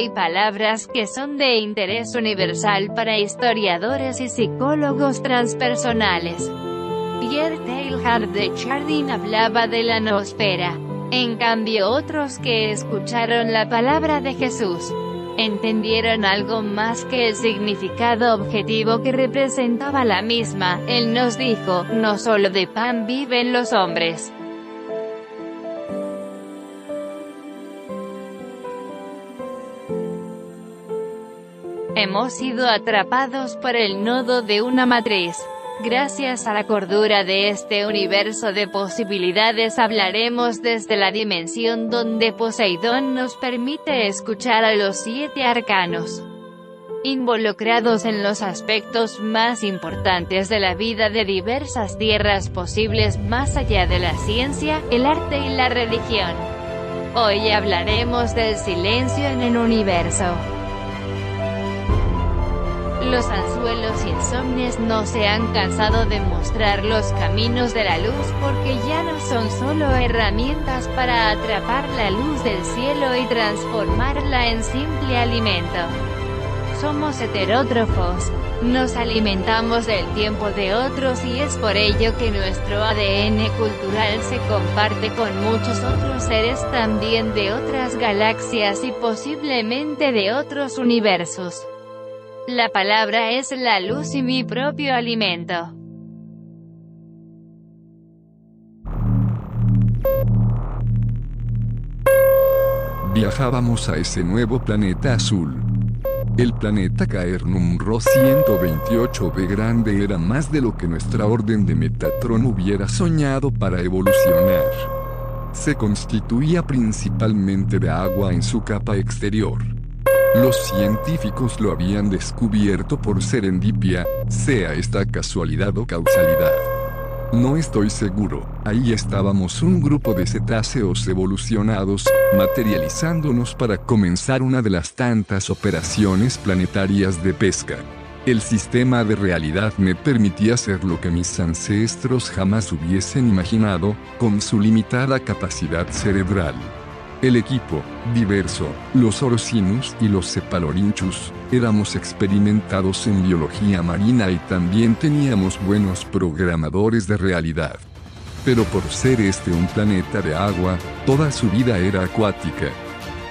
hay palabras que son de interés universal para historiadores y psicólogos transpersonales. Pierre Teilhard de Chardin hablaba de la noosfera. En cambio otros que escucharon la palabra de Jesús, entendieron algo más que el significado objetivo que representaba la misma. Él nos dijo, no solo de pan viven los hombres. Hemos sido atrapados por el nodo de una matriz. Gracias a la cordura de este universo de posibilidades hablaremos desde la dimensión donde Poseidón nos permite escuchar a los siete arcanos involucrados en los aspectos más importantes de la vida de diversas tierras posibles más allá de la ciencia, el arte y la religión. Hoy hablaremos del silencio en el universo. Los anzuelos insomnes no se han cansado de mostrar los caminos de la luz porque ya no son solo herramientas para atrapar la luz del cielo y transformarla en simple alimento. Somos heterótrofos, nos alimentamos del tiempo de otros y es por ello que nuestro ADN cultural se comparte con muchos otros seres también de otras galaxias y posiblemente de otros universos. La palabra es la luz y mi propio alimento. Viajábamos a ese nuevo planeta azul. El planeta Caernumro 128b grande era más de lo que nuestra orden de Metatron hubiera soñado para evolucionar. Se constituía principalmente de agua en su capa exterior. Los científicos lo habían descubierto por serendipia, sea esta casualidad o causalidad. No estoy seguro, ahí estábamos un grupo de cetáceos evolucionados, materializándonos para comenzar una de las tantas operaciones planetarias de pesca. El sistema de realidad me permitía hacer lo que mis ancestros jamás hubiesen imaginado, con su limitada capacidad cerebral. El equipo, diverso, los Orosinus y los Cepalorinchus, éramos experimentados en biología marina y también teníamos buenos programadores de realidad. Pero por ser este un planeta de agua, toda su vida era acuática.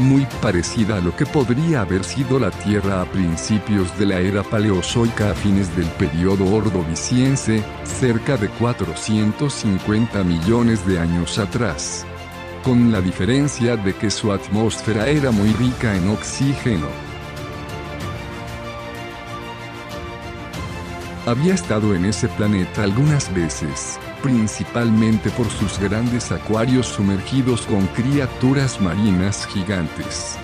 Muy parecida a lo que podría haber sido la Tierra a principios de la era paleozoica a fines del periodo ordoviciense, cerca de 450 millones de años atrás con la diferencia de que su atmósfera era muy rica en oxígeno. Había estado en ese planeta algunas veces, principalmente por sus grandes acuarios sumergidos con criaturas marinas gigantes.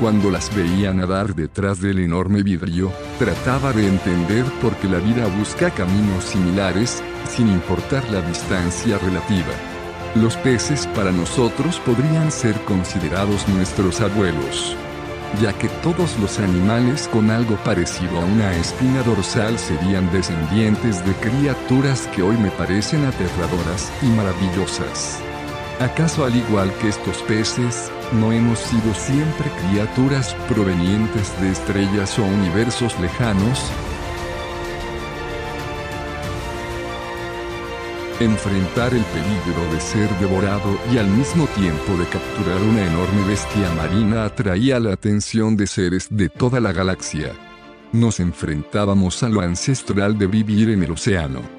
Cuando las veía nadar detrás del enorme vidrio, trataba de entender por qué la vida busca caminos similares, sin importar la distancia relativa. Los peces para nosotros podrían ser considerados nuestros abuelos, ya que todos los animales con algo parecido a una espina dorsal serían descendientes de criaturas que hoy me parecen aterradoras y maravillosas. ¿Acaso al igual que estos peces, no hemos sido siempre criaturas provenientes de estrellas o universos lejanos? Enfrentar el peligro de ser devorado y al mismo tiempo de capturar una enorme bestia marina atraía la atención de seres de toda la galaxia. Nos enfrentábamos a lo ancestral de vivir en el océano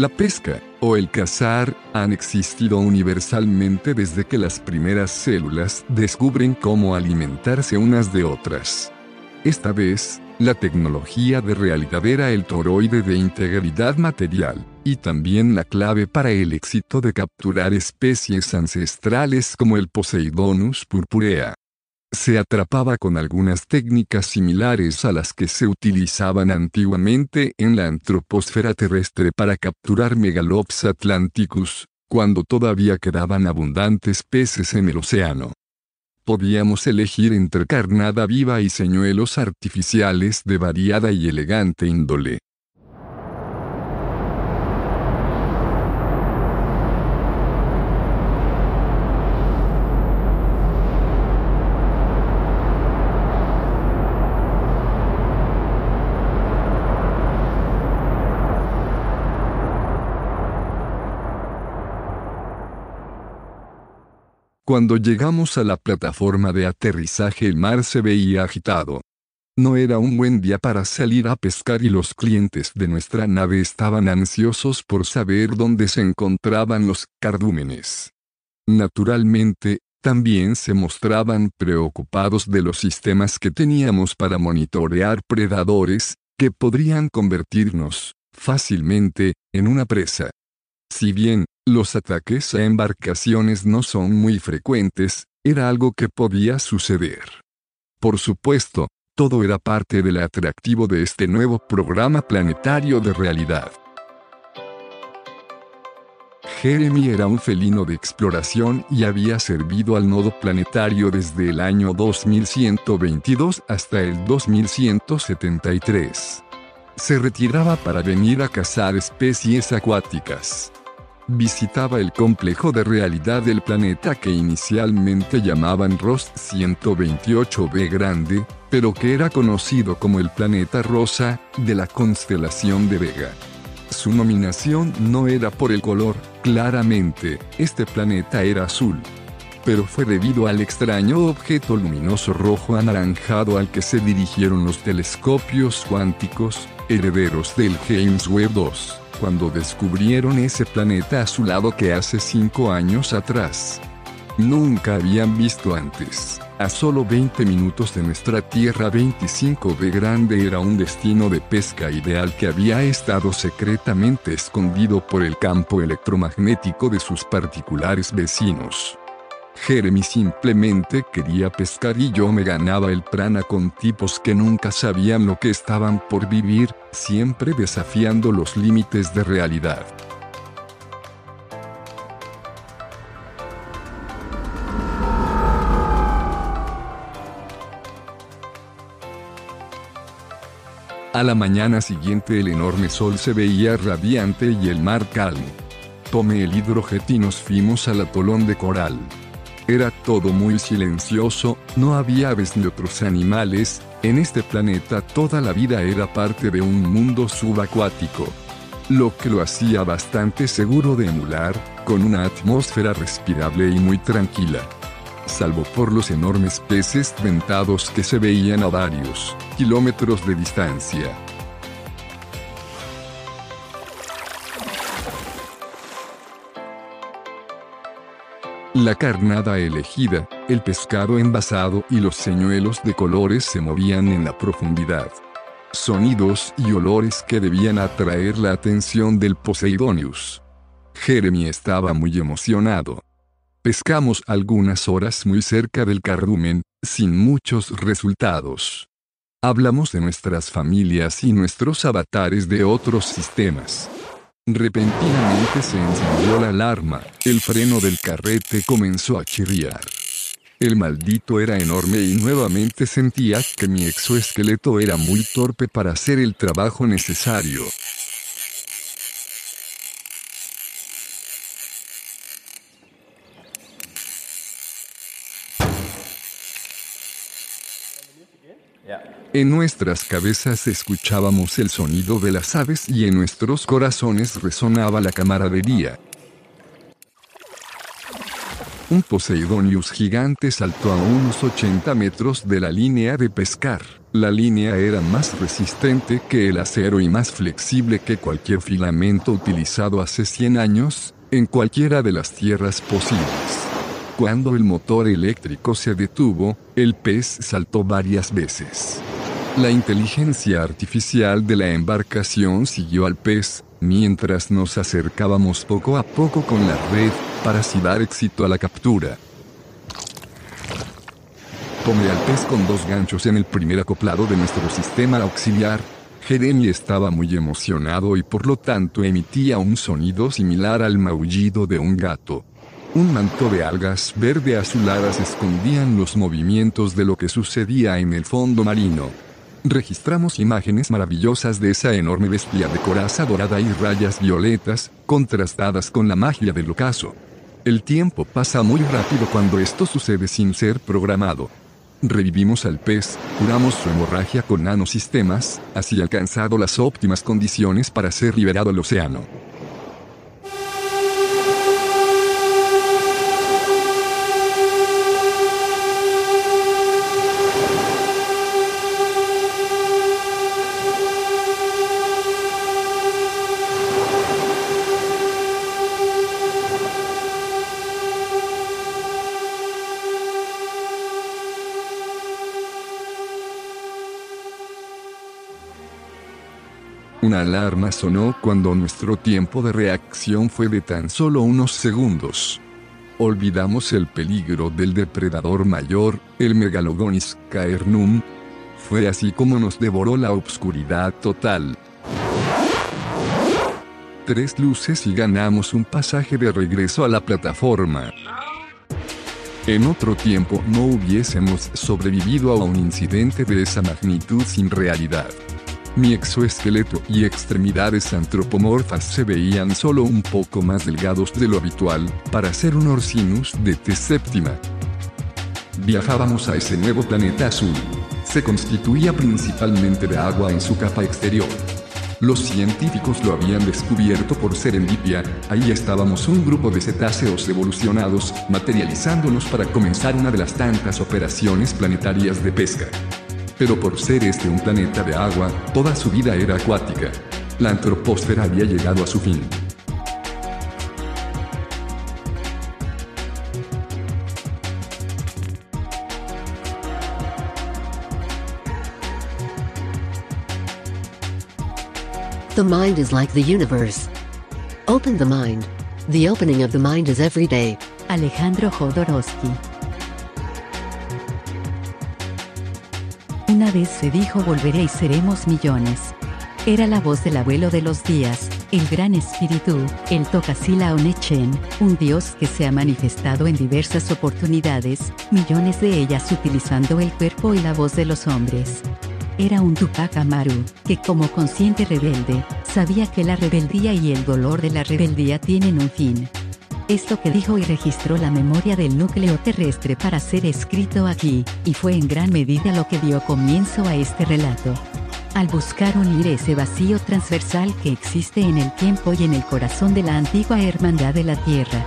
la pesca, o el cazar, han existido universalmente desde que las primeras células descubren cómo alimentarse unas de otras. Esta vez, la tecnología de realidad era el toroide de integridad material, y también la clave para el éxito de capturar especies ancestrales como el Poseidonus purpurea se atrapaba con algunas técnicas similares a las que se utilizaban antiguamente en la antroposfera terrestre para capturar Megalops atlanticus, cuando todavía quedaban abundantes peces en el océano. Podíamos elegir entre carnada viva y señuelos artificiales de variada y elegante índole. Cuando llegamos a la plataforma de aterrizaje el mar se veía agitado. No era un buen día para salir a pescar y los clientes de nuestra nave estaban ansiosos por saber dónde se encontraban los cardúmenes. Naturalmente, también se mostraban preocupados de los sistemas que teníamos para monitorear predadores, que podrían convertirnos, fácilmente, en una presa. Si bien, los ataques a embarcaciones no son muy frecuentes, era algo que podía suceder. Por supuesto, todo era parte del atractivo de este nuevo programa planetario de realidad. Jeremy era un felino de exploración y había servido al nodo planetario desde el año 2122 hasta el 2173. Se retiraba para venir a cazar especies acuáticas. Visitaba el complejo de realidad del planeta que inicialmente llamaban Ross 128b Grande, pero que era conocido como el planeta rosa, de la constelación de Vega. Su nominación no era por el color, claramente, este planeta era azul. Pero fue debido al extraño objeto luminoso rojo anaranjado al que se dirigieron los telescopios cuánticos, herederos del James Webb 2, cuando descubrieron ese planeta azulado que hace cinco años atrás. Nunca habían visto antes. A solo 20 minutos de nuestra Tierra 25B Grande era un destino de pesca ideal que había estado secretamente escondido por el campo electromagnético de sus particulares vecinos. Jeremy simplemente quería pescar y yo me ganaba el prana con tipos que nunca sabían lo que estaban por vivir, siempre desafiando los límites de realidad. A la mañana siguiente el enorme sol se veía radiante y el mar calmo. Tomé el hidrojet y nos fuimos al atolón de coral. Era todo muy silencioso, no había aves ni otros animales, en este planeta toda la vida era parte de un mundo subacuático. Lo que lo hacía bastante seguro de emular, con una atmósfera respirable y muy tranquila salvo por los enormes peces dentados que se veían a varios kilómetros de distancia. La carnada elegida, el pescado envasado y los señuelos de colores se movían en la profundidad. Sonidos y olores que debían atraer la atención del Poseidonius. Jeremy estaba muy emocionado. Pescamos algunas horas muy cerca del cardumen, sin muchos resultados. Hablamos de nuestras familias y nuestros avatares de otros sistemas. Repentinamente se encendió la alarma, el freno del carrete comenzó a chirriar. El maldito era enorme y nuevamente sentía que mi exoesqueleto era muy torpe para hacer el trabajo necesario. En nuestras cabezas escuchábamos el sonido de las aves y en nuestros corazones resonaba la camaradería. Un Poseidonius gigante saltó a unos 80 metros de la línea de pescar. La línea era más resistente que el acero y más flexible que cualquier filamento utilizado hace 100 años, en cualquiera de las tierras posibles. Cuando el motor eléctrico se detuvo, el pez saltó varias veces. La inteligencia artificial de la embarcación siguió al pez, mientras nos acercábamos poco a poco con la red, para así dar éxito a la captura. Tomé al pez con dos ganchos en el primer acoplado de nuestro sistema auxiliar. Jeremy estaba muy emocionado y por lo tanto emitía un sonido similar al maullido de un gato. Un manto de algas verde azuladas escondían los movimientos de lo que sucedía en el fondo marino. Registramos imágenes maravillosas de esa enorme bestia de coraza dorada y rayas violetas, contrastadas con la magia del ocaso. El tiempo pasa muy rápido cuando esto sucede sin ser programado. Revivimos al pez, curamos su hemorragia con nanosistemas, así alcanzado las óptimas condiciones para ser liberado al océano. Una alarma sonó cuando nuestro tiempo de reacción fue de tan solo unos segundos. Olvidamos el peligro del depredador mayor, el Megalogonis caernum. Fue así como nos devoró la obscuridad total. Tres luces y ganamos un pasaje de regreso a la plataforma. En otro tiempo no hubiésemos sobrevivido a un incidente de esa magnitud sin realidad. Mi exoesqueleto y extremidades antropomorfas se veían solo un poco más delgados de lo habitual, para ser un Orcinus de T séptima. Viajábamos a ese nuevo planeta azul. Se constituía principalmente de agua en su capa exterior. Los científicos lo habían descubierto por serendipia, ahí estábamos un grupo de cetáceos evolucionados, materializándonos para comenzar una de las tantas operaciones planetarias de pesca pero por ser este un planeta de agua, toda su vida era acuática. La antropósfera había llegado a su fin. The mind is like the universe. Open the mind. The opening of the mind is every day. Alejandro Jodorowsky Una vez se dijo volveré y seremos millones. Era la voz del abuelo de los días, el gran espíritu, el Tokasila Onechen, un dios que se ha manifestado en diversas oportunidades, millones de ellas utilizando el cuerpo y la voz de los hombres. Era un Tupac Amaru, que como consciente rebelde, sabía que la rebeldía y el dolor de la rebeldía tienen un fin. Esto que dijo y registró la memoria del núcleo terrestre para ser escrito aquí, y fue en gran medida lo que dio comienzo a este relato. Al buscar unir ese vacío transversal que existe en el tiempo y en el corazón de la antigua hermandad de la Tierra,